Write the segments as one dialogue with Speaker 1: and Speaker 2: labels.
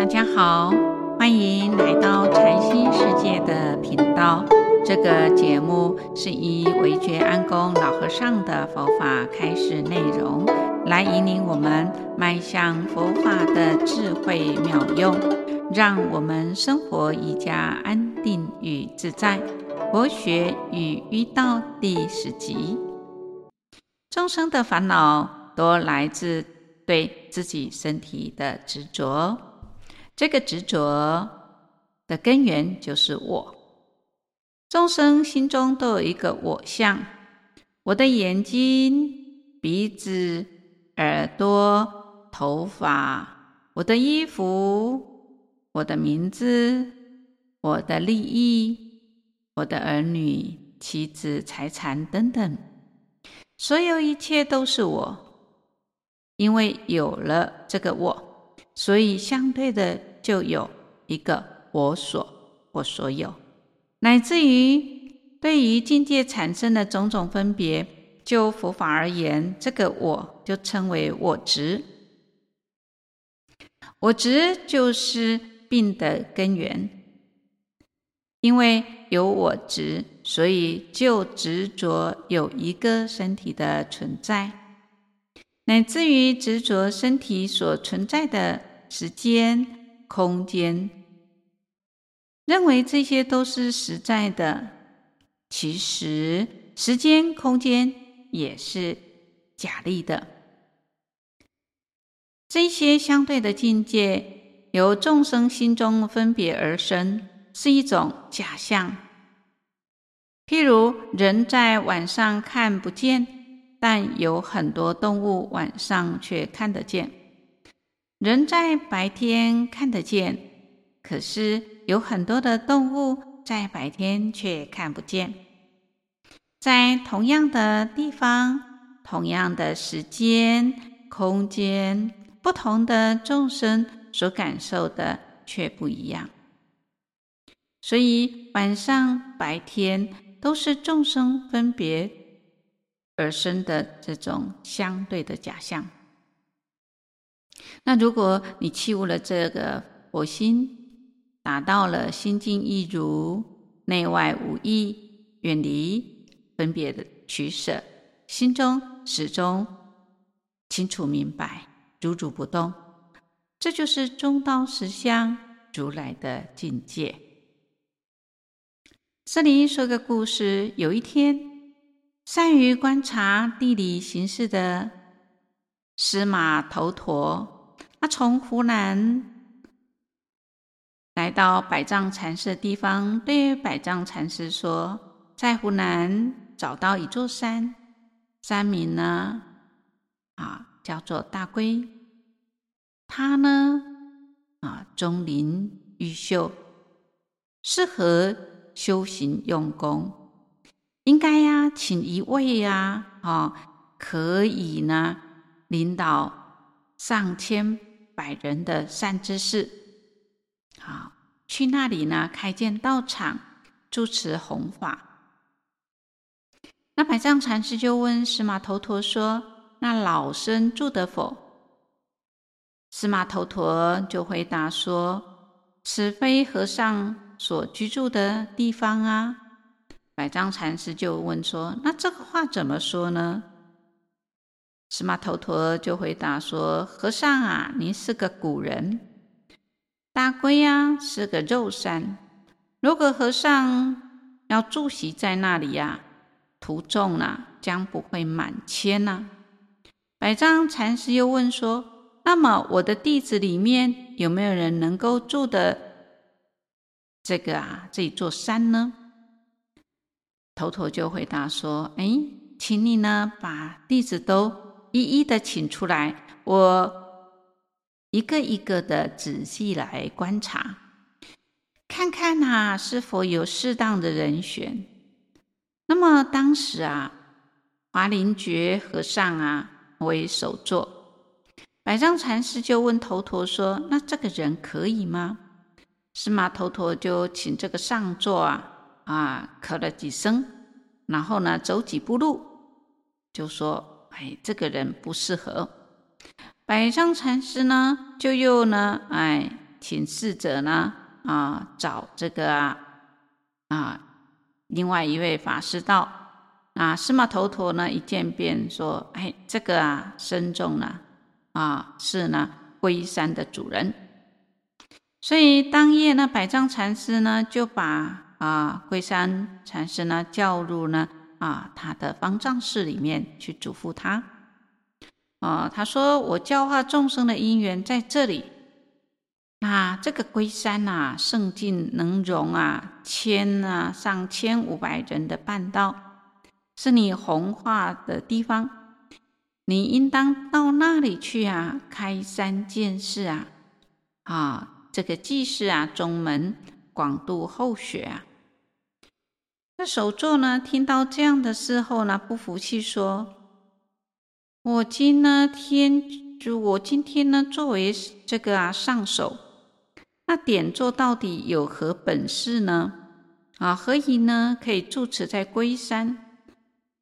Speaker 1: 大家好，欢迎来到禅心世界的频道。这个节目是以惟觉安公老和尚的佛法开始内容，来引领我们迈向佛法的智慧妙用，让我们生活愈加安定与自在。佛学与医道第十集，众生的烦恼多来自对自己身体的执着。这个执着的根源就是我。众生心中都有一个我相，我的眼睛、鼻子、耳朵、头发，我的衣服，我的名字，我的利益，我的儿女、妻子、财产等等，所有一切都是我。因为有了这个我，所以相对的。就有一个我所我所有，乃至于对于境界产生的种种分别，就佛法而言，这个我就称为我执。我执就是病的根源，因为有我执，所以就执着有一个身体的存在，乃至于执着身体所存在的时间。空间，认为这些都是实在的，其实时间、空间也是假立的。这些相对的境界，由众生心中分别而生，是一种假象。譬如人在晚上看不见，但有很多动物晚上却看得见。人在白天看得见，可是有很多的动物在白天却看不见。在同样的地方、同样的时间、空间，不同的众生所感受的却不一样。所以晚上、白天都是众生分别而生的这种相对的假象。那如果你弃悟了这个佛心，达到了心净意如、内外无异、远离分别的取舍，心中始终清楚明白、如如不动，这就是中道实相如来的境界。这里说个故事：有一天，善于观察地理形势的司马头陀。他从湖南来到百丈禅师的地方，对百丈禅师说：“在湖南找到一座山，山名呢，啊，叫做大龟。它呢，啊，钟灵毓秀，适合修行用功。应该呀，请一位呀，啊，可以呢，领导上千。”百人的善知识，好，去那里呢，开建道场，住持弘法。那百丈禅师就问司马头陀说：“那老僧住得否？”司马头陀就回答说：“此非和尚所居住的地方啊。”百丈禅师就问说：“那这个话怎么说呢？”司马头陀就回答说：“和尚啊，您是个古人，大龟呀是个肉山。如果和尚要住席在那里呀，徒众呢将不会满千呐。”百丈禅师又问说：“那么我的弟子里面有没有人能够住的这个啊这一座山呢？”头陀就回答说：“哎，请你呢把弟子都。”一一的请出来，我一个一个的仔细来观察，看看呐、是否有适当的人选。那么当时啊，华林觉和尚啊为首座，百丈禅师就问头陀说：“那这个人可以吗？”司马头陀就请这个上座啊啊咳了几声，然后呢走几步路，就说。哎，这个人不适合。百丈禅师呢，就又呢，哎，请侍者呢啊找这个啊啊另外一位法师道，啊司马头陀呢一见便说：“哎，这个啊僧众呢啊是呢龟山的主人。”所以当夜呢，百丈禅师呢就把啊龟山禅师呢叫入呢啊他的方丈室里面去嘱咐他。啊，他说：“我教化众生的因缘在这里。那这个龟山呐，圣境能容啊千啊上千五百人的半道，是你弘化的地方。你应当到那里去啊，开山建寺啊，啊，这个济世啊，宗门广度后学啊。”那首座呢，听到这样的事后呢，不服气说。我今呢天就我今天呢作为这个啊上首，那点座到底有何本事呢？啊，何以呢可以住持在龟山？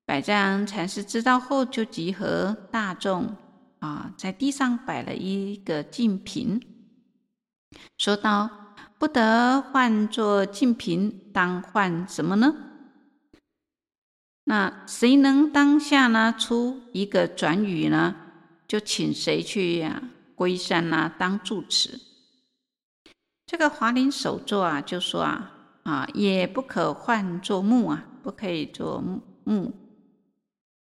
Speaker 1: 百丈禅师知道后，就集合大众啊，在地上摆了一个净瓶，说道：“不得换作净瓶，当换什么呢？”那谁能当下呢出一个转语呢？就请谁去呀、龟山啊，当住持。这个华林首座啊，就说啊啊，也不可换作木啊，不可以做木木。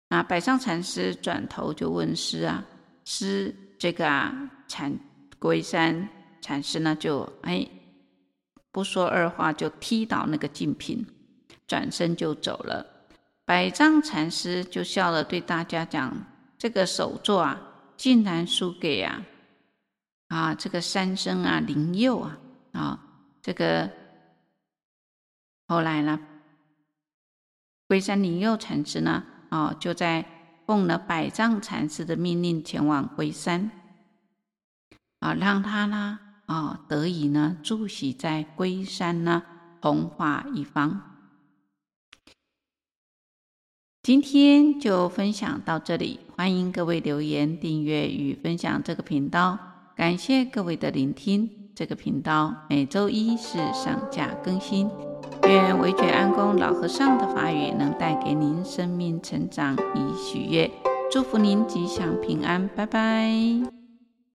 Speaker 1: 啊，百丈禅师转头就问师啊，师这个啊禅龟山禅师呢，就哎不说二话，就踢倒那个净瓶，转身就走了。百丈禅师就笑了，对大家讲：“这个首座啊，竟然输给啊啊这个山僧啊灵佑啊啊这个后来呢，龟山灵佑禅师呢啊就在奉了百丈禅师的命令前往龟山啊，让他呢啊得以呢住席在龟山呢弘化一方。”今天就分享到这里，欢迎各位留言、订阅与分享这个频道。感谢各位的聆听。这个频道每周一是上架更新。愿惟觉安公老和尚的法语能带给您生命成长与喜悦，祝福您吉祥平安，拜拜。